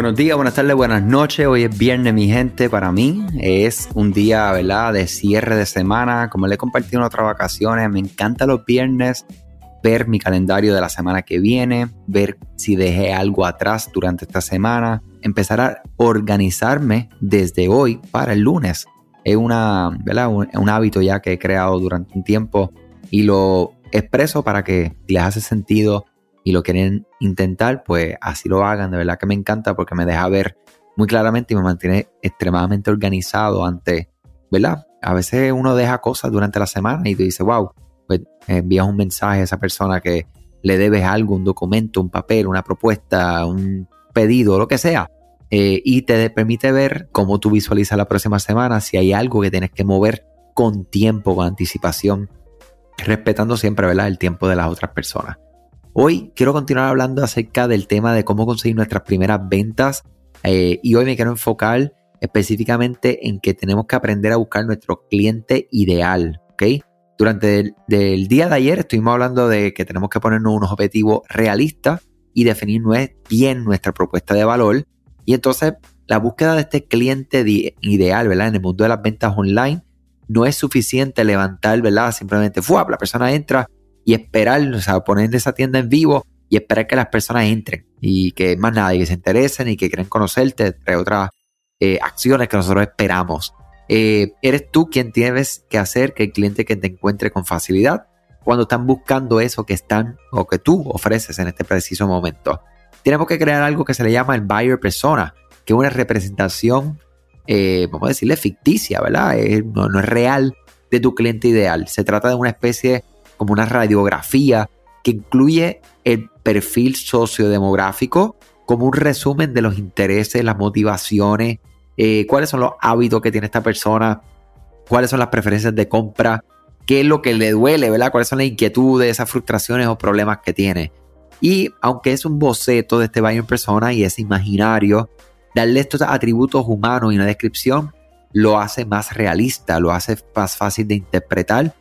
Buenos días, buenas tardes, buenas noches. Hoy es viernes, mi gente. Para mí es un día, ¿verdad?, de cierre de semana. Como le he compartido en otras vacaciones, me encanta los viernes ver mi calendario de la semana que viene, ver si dejé algo atrás durante esta semana, empezar a organizarme desde hoy para el lunes. Es una, ¿verdad? un hábito ya que he creado durante un tiempo y lo expreso para que les hace sentido y lo quieren intentar, pues así lo hagan. De verdad que me encanta porque me deja ver muy claramente y me mantiene extremadamente organizado ante, ¿verdad? A veces uno deja cosas durante la semana y te dice, wow, pues envías un mensaje a esa persona que le debes algo, un documento, un papel, una propuesta, un pedido, lo que sea. Eh, y te permite ver cómo tú visualizas la próxima semana, si hay algo que tienes que mover con tiempo, con anticipación, respetando siempre ¿verdad? el tiempo de las otras personas. Hoy quiero continuar hablando acerca del tema de cómo conseguir nuestras primeras ventas eh, y hoy me quiero enfocar específicamente en que tenemos que aprender a buscar nuestro cliente ideal, ¿ok? Durante el día de ayer estuvimos hablando de que tenemos que ponernos unos objetivos realistas y definir bien nuestra propuesta de valor y entonces la búsqueda de este cliente ideal, ¿verdad? En el mundo de las ventas online no es suficiente levantar, ¿verdad? Simplemente, ¡fua! La persona entra, y esperar, o sea, poner esa tienda en vivo y esperar que las personas entren y que más nada, y que se interesen y que quieren conocerte, entre otras eh, acciones que nosotros esperamos. Eh, eres tú quien tienes que hacer que el cliente que te encuentre con facilidad cuando están buscando eso que están o que tú ofreces en este preciso momento. Tenemos que crear algo que se le llama el buyer persona, que es una representación, eh, vamos a decirle, ficticia, ¿verdad? no, no es real de tu cliente ideal. Se trata de una especie como una radiografía que incluye el perfil sociodemográfico como un resumen de los intereses, las motivaciones, eh, cuáles son los hábitos que tiene esta persona, cuáles son las preferencias de compra, qué es lo que le duele, ¿verdad? Cuáles son las inquietudes, esas frustraciones o problemas que tiene. Y aunque es un boceto de este baño persona y es imaginario, darle estos atributos humanos y una descripción lo hace más realista, lo hace más fácil de interpretar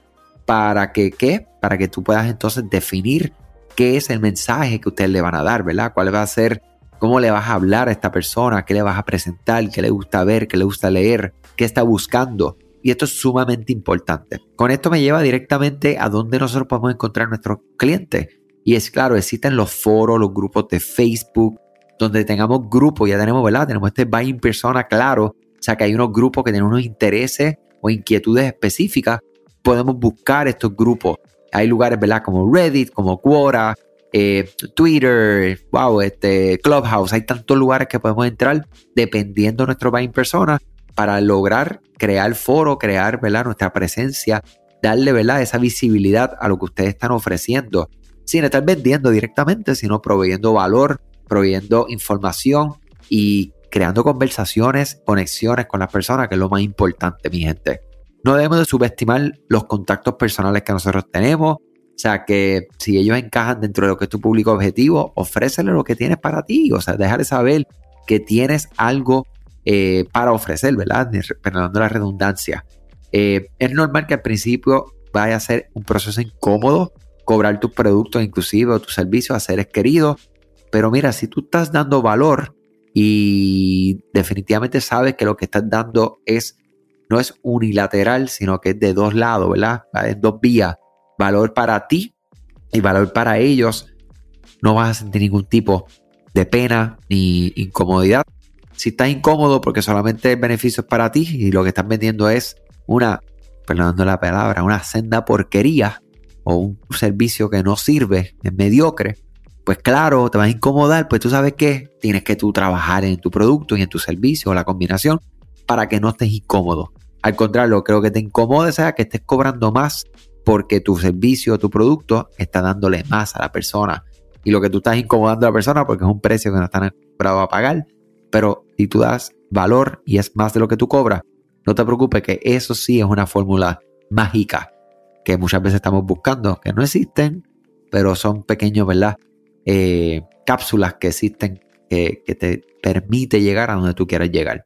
para que, ¿qué? Para que tú puedas entonces definir qué es el mensaje que ustedes le van a dar, ¿verdad? ¿Cuál va a ser, cómo le vas a hablar a esta persona, qué le vas a presentar, qué le gusta ver, qué le gusta leer, qué está buscando? Y esto es sumamente importante. Con esto me lleva directamente a dónde nosotros podemos encontrar nuestros clientes. Y es claro, existen los foros, los grupos de Facebook, donde tengamos grupos, ya tenemos, ¿verdad? Tenemos este buying persona claro, o sea que hay unos grupos que tienen unos intereses o inquietudes específicas podemos buscar estos grupos. Hay lugares, ¿verdad? Como Reddit, como Quora, eh, Twitter, wow, este, Clubhouse. Hay tantos lugares que podemos entrar dependiendo de nuestro buying persona para lograr crear foro, crear, ¿verdad? Nuestra presencia, darle, ¿verdad? Esa visibilidad a lo que ustedes están ofreciendo. Sin estar vendiendo directamente, sino proveyendo valor, proveyendo información y creando conversaciones, conexiones con las personas, que es lo más importante, mi gente. No debemos de subestimar los contactos personales que nosotros tenemos. O sea, que si ellos encajan dentro de lo que es tu público objetivo, ofrécele lo que tienes para ti. O sea, déjale saber que tienes algo eh, para ofrecer, ¿verdad? Perdonando la redundancia. Eh, es normal que al principio vaya a ser un proceso incómodo cobrar tus productos, inclusive o tus servicios a seres queridos. Pero mira, si tú estás dando valor y definitivamente sabes que lo que estás dando es no es unilateral, sino que es de dos lados, ¿verdad? Es dos vías. Valor para ti y valor para ellos. No vas a sentir ningún tipo de pena ni incomodidad. Si estás incómodo porque solamente el beneficio es para ti y lo que estás vendiendo es una, perdonando la palabra, una senda porquería o un servicio que no sirve, es mediocre, pues claro, te vas a incomodar, pues tú sabes que tienes que tú trabajar en tu producto y en tu servicio o la combinación para que no estés incómodo. Al contrario, creo que te incomode sea que estés cobrando más porque tu servicio o tu producto está dándole más a la persona. Y lo que tú estás incomodando a la persona porque es un precio que no están acostumbrados a pagar. Pero si tú das valor y es más de lo que tú cobras, no te preocupes que eso sí es una fórmula mágica que muchas veces estamos buscando, que no existen, pero son pequeños, ¿verdad? Eh, cápsulas que existen que, que te permite llegar a donde tú quieras llegar.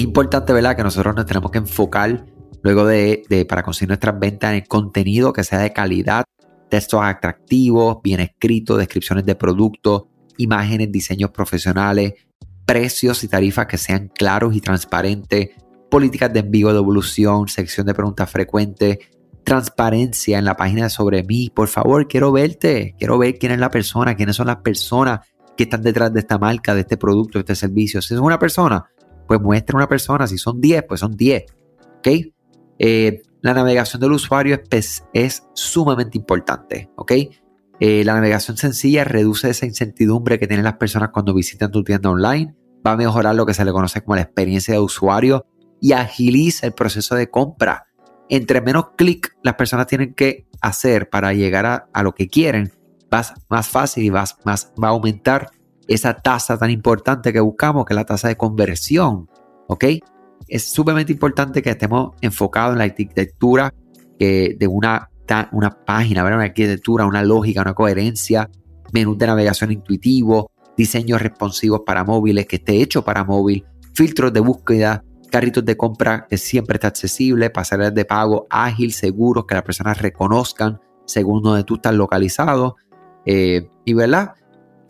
Importante, ¿verdad? Que nosotros nos tenemos que enfocar luego de, para conseguir nuestras ventas en el contenido que sea de calidad, textos atractivos, bien escritos, descripciones de productos, imágenes, diseños profesionales, precios y tarifas que sean claros y transparentes, políticas de envío de evolución, sección de preguntas frecuentes, transparencia en la página sobre mí. Por favor, quiero verte, quiero ver quién es la persona, quiénes son las personas que están detrás de esta marca, de este producto, de este servicio. Si es una persona, pues muestra una persona. Si son 10, pues son 10. ¿Ok? Eh, la navegación del usuario es, es sumamente importante. ¿Ok? Eh, la navegación sencilla reduce esa incertidumbre que tienen las personas cuando visitan tu tienda online. Va a mejorar lo que se le conoce como la experiencia de usuario y agiliza el proceso de compra entre menos clic las personas tienen que hacer para llegar a, lo que quieren, va más fácil y va a aumentar esa tasa tan importante que buscamos, que es la tasa de conversión. ¿Ok? Es sumamente importante que estemos enfocados en la arquitectura de una, una página, una arquitectura, una lógica, una coherencia, menú de navegación intuitivo, diseños responsivos para móviles que esté hecho para móvil, filtros de búsqueda carritos de compra que siempre está accesible, pasarelas de pago ágil, seguros, que las personas reconozcan según donde tú estás localizado. Eh, y verdad,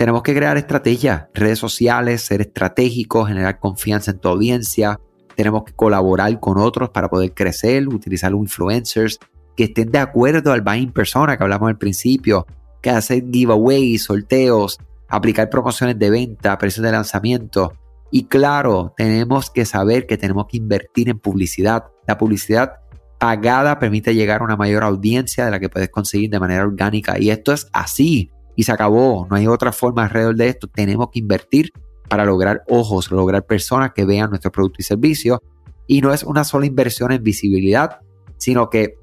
tenemos que crear estrategias, redes sociales, ser estratégicos, generar confianza en tu audiencia. Tenemos que colaborar con otros para poder crecer, utilizar influencers que estén de acuerdo al buying persona que hablamos al principio, que hacer giveaways, sorteos, aplicar promociones de venta, precios de lanzamiento. Y claro, tenemos que saber que tenemos que invertir en publicidad. La publicidad pagada permite llegar a una mayor audiencia de la que puedes conseguir de manera orgánica. Y esto es así. Y se acabó. No hay otra forma alrededor de esto. Tenemos que invertir para lograr ojos, lograr personas que vean nuestro producto y servicio. Y no es una sola inversión en visibilidad, sino que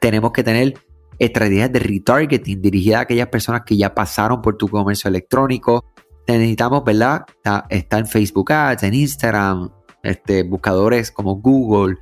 tenemos que tener estrategias de retargeting dirigidas a aquellas personas que ya pasaron por tu comercio electrónico, necesitamos, ¿verdad? Está, en Facebook Ads, en Instagram, este, buscadores como Google.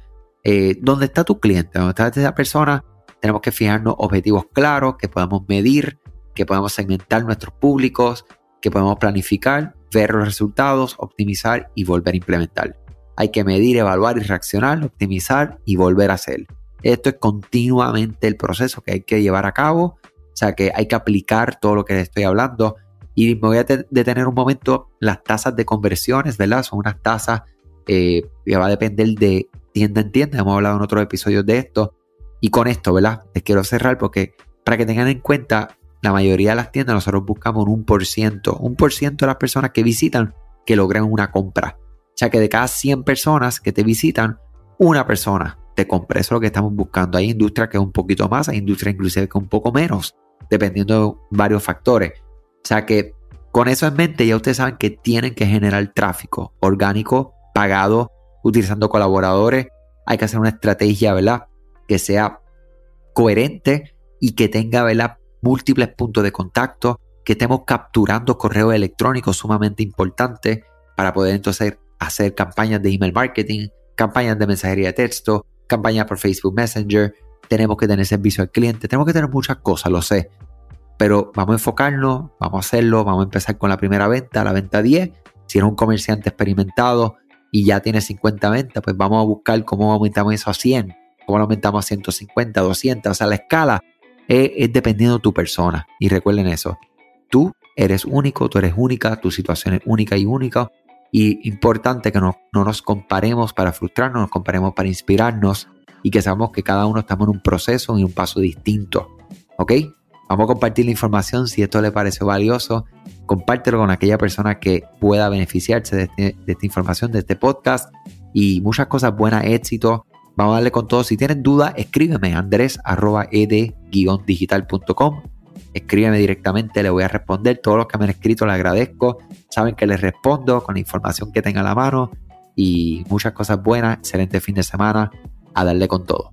Eh, ¿Dónde está tu cliente? ¿Dónde está esa persona? Tenemos que fijarnos objetivos claros, que podamos medir, que podamos segmentar nuestros públicos, que podamos planificar, ver los resultados, optimizar y volver a implementar. Hay que medir, evaluar y reaccionar, optimizar y volver a hacer. Esto es continuamente el proceso que hay que llevar a cabo. O sea que hay que aplicar todo lo que estoy hablando y me voy a detener un momento, las tasas de conversiones, ¿verdad? Son unas tasas eh, que va a depender de tienda en tienda. Hemos hablado en otros episodios de esto. Y con esto, ¿verdad? Les quiero cerrar porque para que tengan en cuenta, la mayoría de las tiendas nosotros buscamos un por ciento, un por ciento de las personas que visitan que logren una compra. O sea que de cada 100 personas que te visitan, una persona te compra. Eso es lo que estamos buscando. Hay industria que es un poquito más, hay industria inclusive que un poco menos, dependiendo de varios factores. O sea que con eso en mente ya ustedes saben que tienen que generar tráfico orgánico, pagado, utilizando colaboradores. Hay que hacer una estrategia, ¿verdad? Que sea coherente y que tenga, ¿verdad? Múltiples puntos de contacto, que estemos capturando correos electrónicos sumamente importantes para poder entonces hacer campañas de email marketing, campañas de mensajería de texto, campañas por Facebook Messenger. Tenemos que tener servicio al cliente, tenemos que tener muchas cosas, lo sé, pero vamos a enfocarnos, vamos a hacerlo, vamos a empezar con la primera venta, la venta 10. Si eres un comerciante experimentado y ya tienes 50 ventas, pues vamos a buscar cómo aumentamos eso a 100, cómo lo aumentamos a 150, 200. O sea, la escala es, dependiendo de tu persona. Y recuerden eso, tú eres único, tú eres única, tu situación es única y única. Y importante que no, no nos comparemos para frustrarnos, nos comparemos para inspirarnos y que sabemos que cada uno estamos en un proceso y un paso distinto. ¿Ok? Vamos a compartir la información. Si esto le pareció valioso, compártelo con aquella persona que pueda beneficiarse este, de, esta información, de este podcast y muchas cosas buenas, éxito. Vamos a darle con todo. Si tienen dudas, escríbeme andres.ed-digital.com. Escríbeme directamente, le voy a responder. Todos los que me han escrito les agradezco. Saben que les respondo con la información que tenga a la mano y muchas cosas buenas. Excelente fin de semana. A darle con todo.